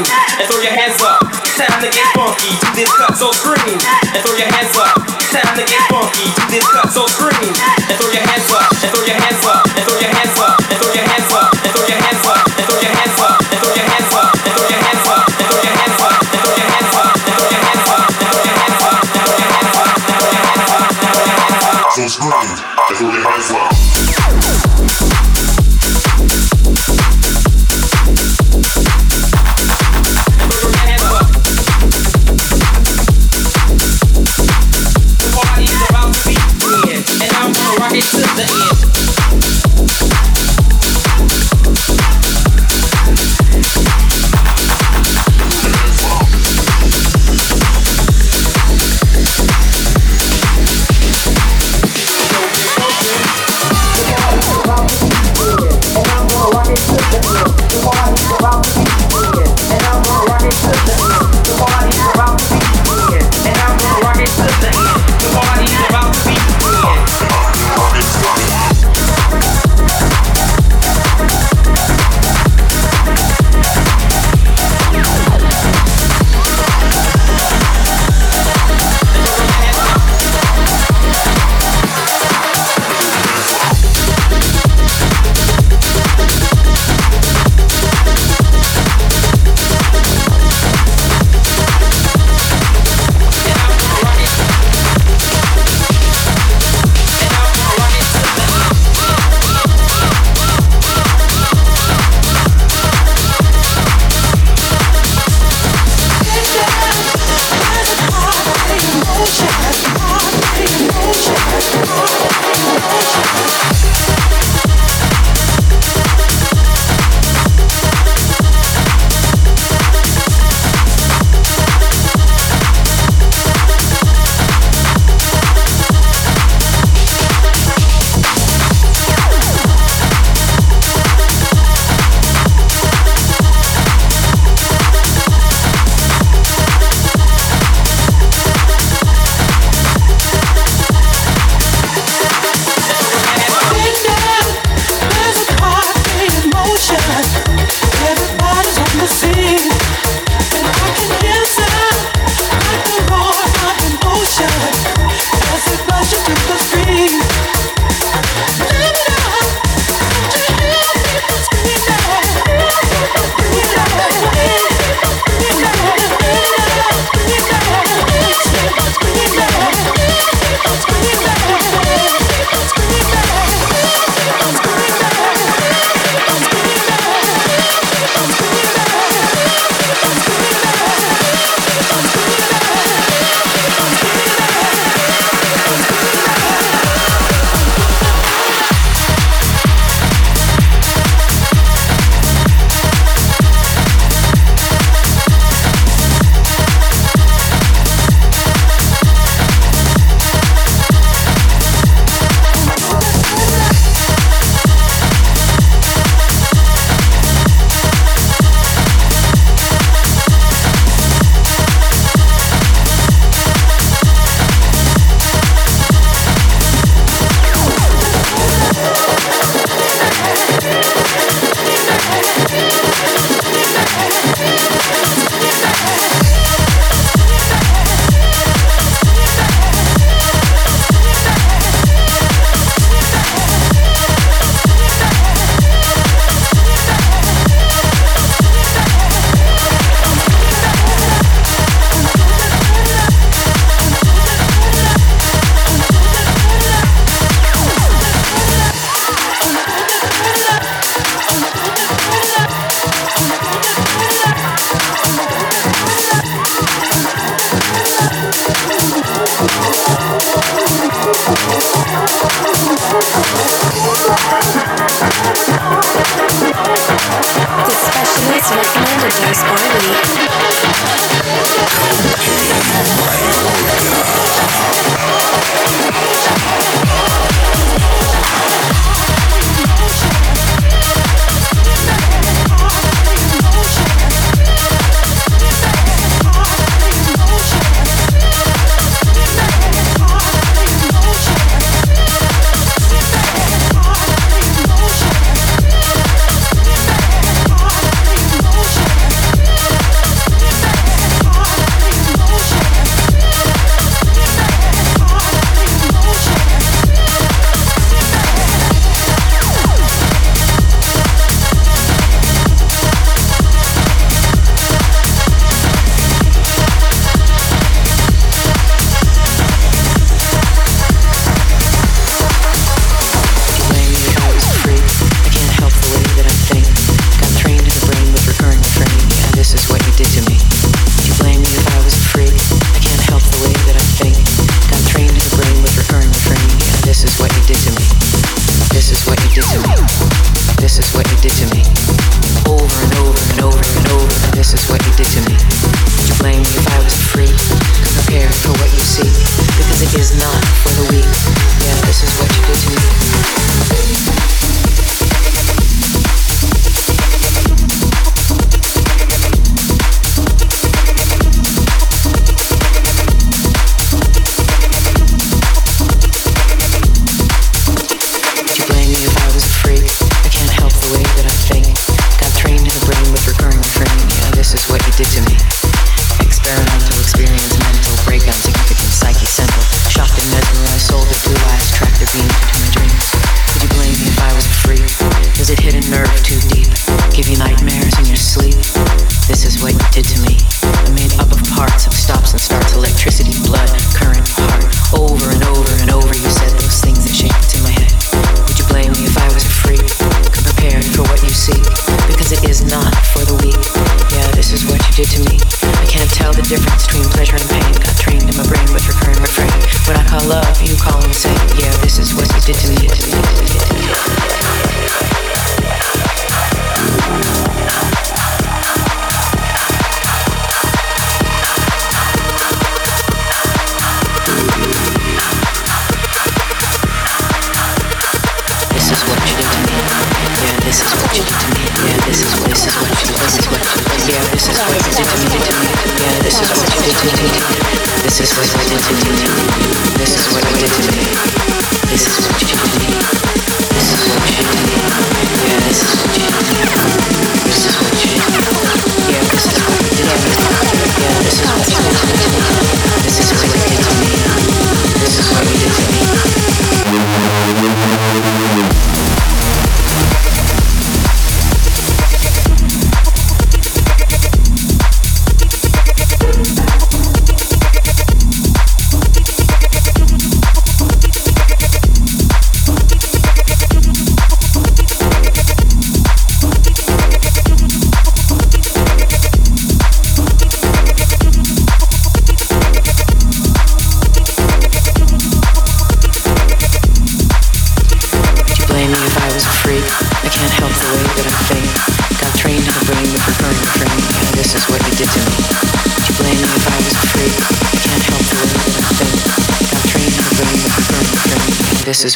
and throw your hands up. Time to get funky Do this cut so scream. and throw your hands up. Time to get funky Do this cut so scream.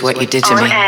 What you did to me.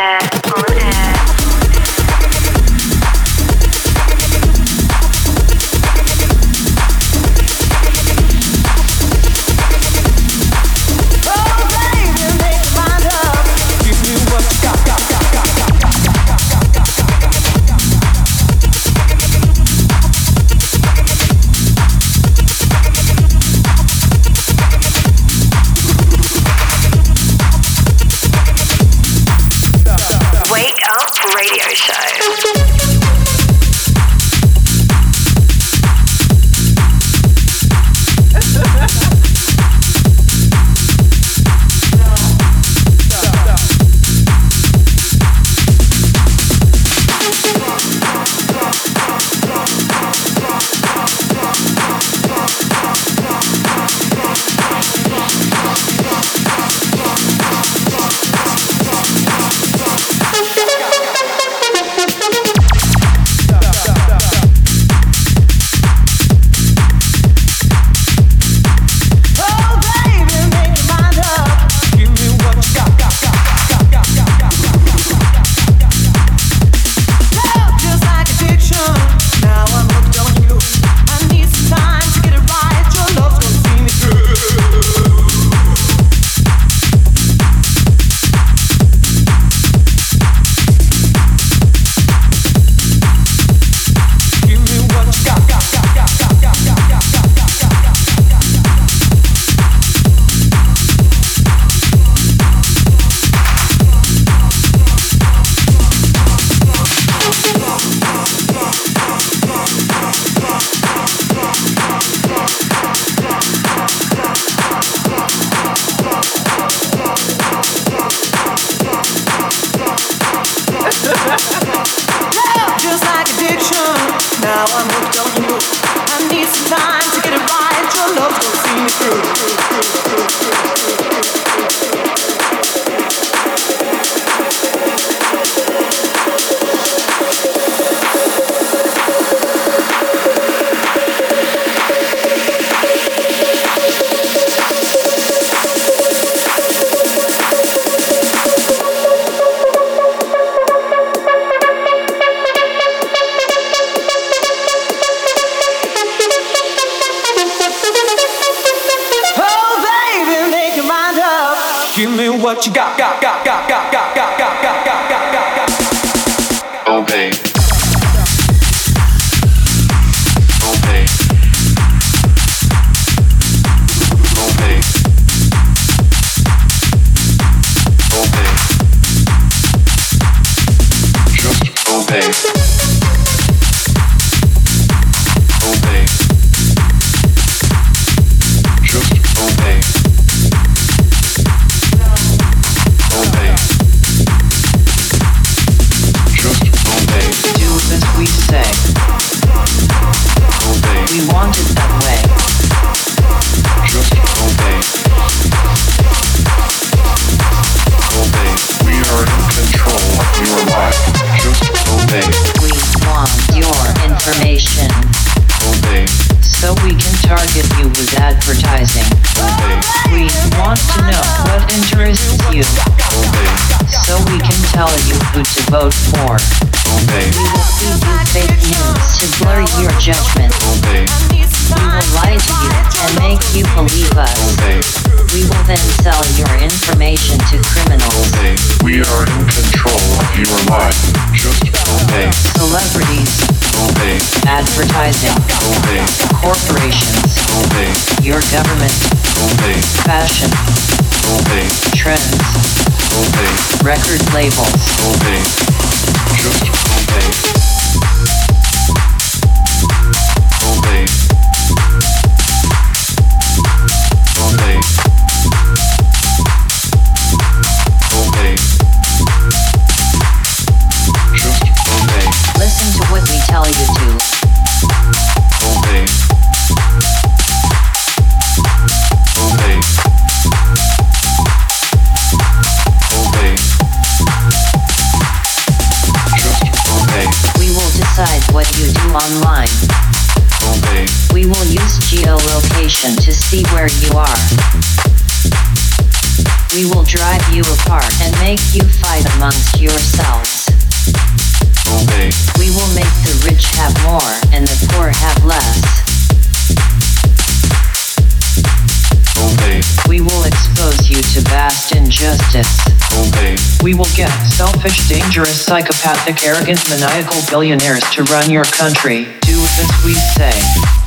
Right, your love don't see me through. Got, got, got, got, got, got, got, celebrities, Obey. advertising, Obey. corporations, Obey. your government, Obey. fashion, Obey. trends, Obey. record labels. Obey. Just obey. Geolocation to see where you are. We will drive you apart and make you fight amongst yourselves. Obey. We will make the rich have more and the poor have less. Obey. We will expose you to vast injustice. Obey. We will get selfish, dangerous, psychopathic, arrogant, maniacal billionaires to run your country. Do as we say.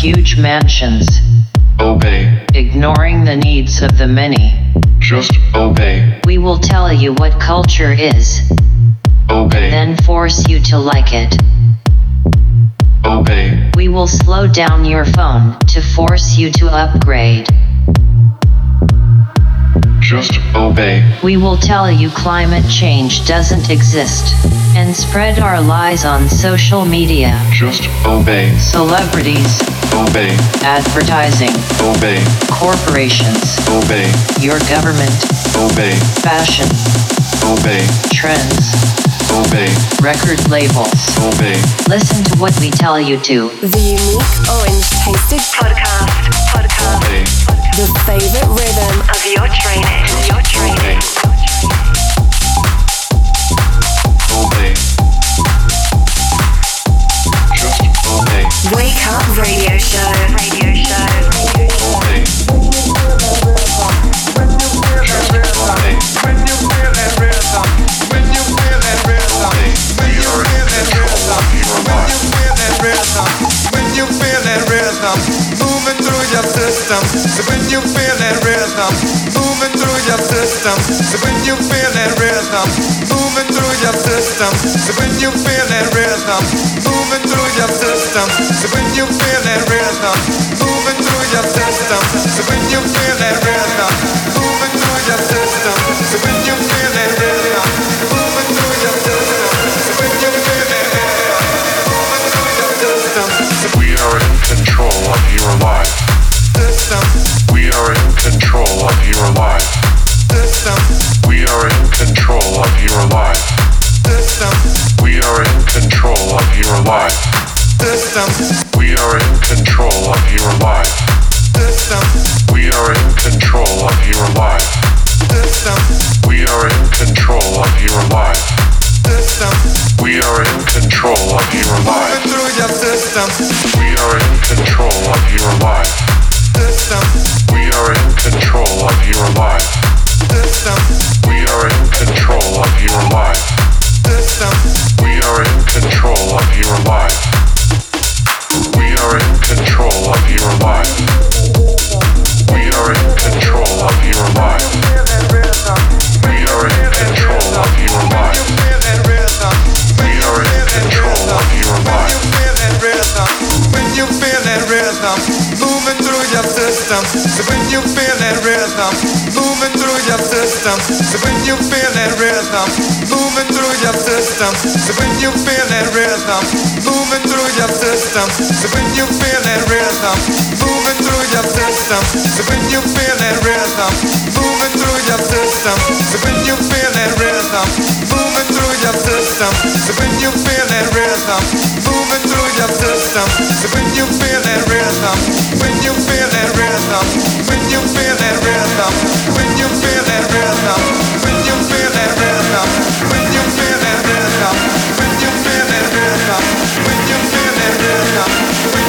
Huge mansions, Obey. ignoring the needs of the many. Just obey. We will tell you what culture is, Obey. then force you to like it. Obey. We will slow down your phone to force you to upgrade. Just obey. We will tell you climate change doesn't exist and spread our lies on social media. Just obey. Celebrities, Obey. advertising, Obey. corporations, Obey. your government, Obey. fashion, Obey. trends, Obey. record labels. Obey. Listen to what we tell you to. The unique orange tasted Podcast. Podcast. Obey. the favorite rhythm Of your training. Your training. Obey. Just obey. Wake up radio show. Radio show. Obey. You feel that rhythm, moving through your system. So when you feel that rhythm, moving through your system. So when you feel that rhythm, moving through your system. So when you feel that rhythm, moving through your system. So when you feel that rhythm, moving through your system. So when you feel that rhythm, moving through your system. We are in control of your life. We are in control of your life. We are in control of your life. We are in control of your life. system. So when you feel that rhythm, moving through your system. So when you feel that rhythm, moving through your system. So when you feel that rhythm, moving through your system. So when you feel that rhythm, when you feel that rhythm, when you feel that rhythm, when you feel that rhythm, when you feel that rhythm, when you feel that rhythm, when you feel that rhythm, when you feel that rhythm.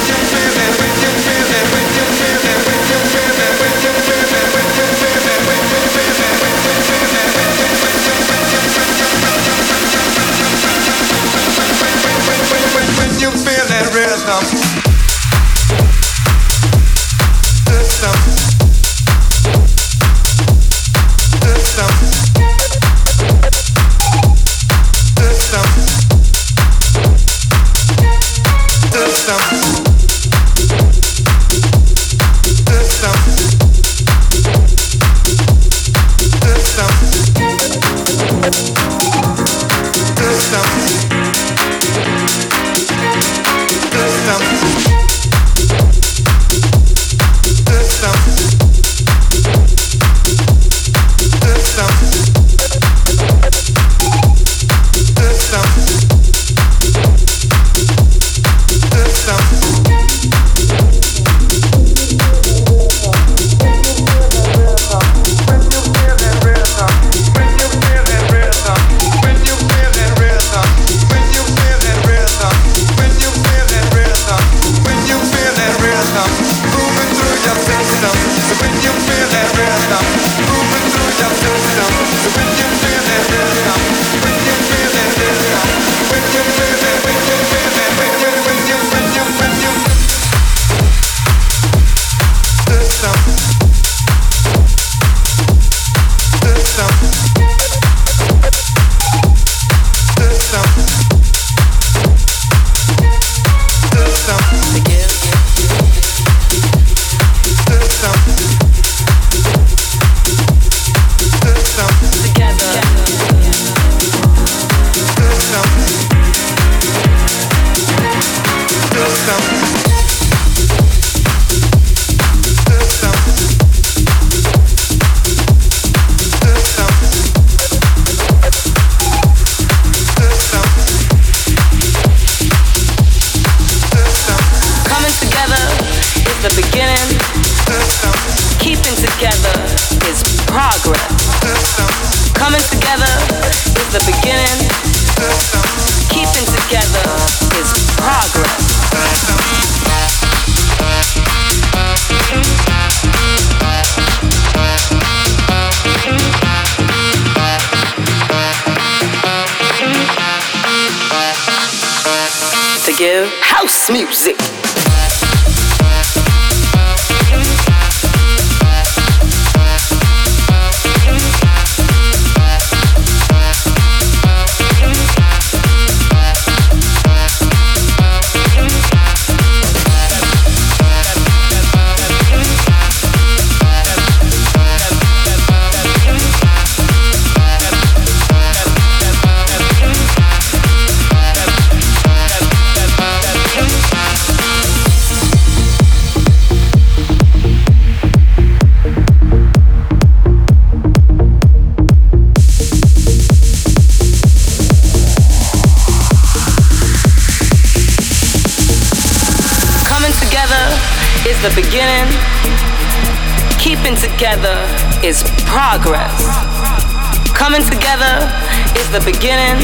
The beginning.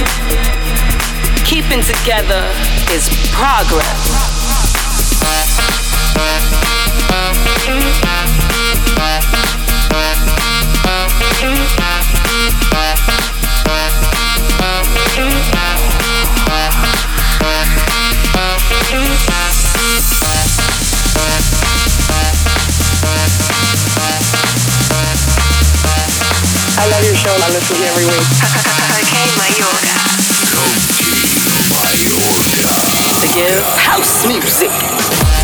Keeping together is progress. I love your show. I listen to you every week. Cocaine. The give house music.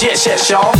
谢谢肖。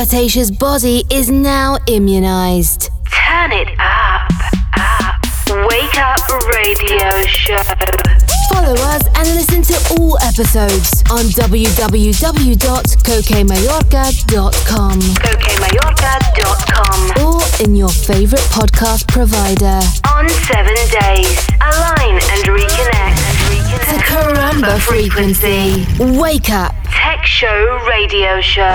Flirtatious body is now immunized. Turn it up, up. Wake up radio show. Follow us and listen to all episodes on cokemayorga.com or in your favorite podcast provider. On seven days, align and reconnect. The Caramba frequency. Wake up. Tech Show Radio Show.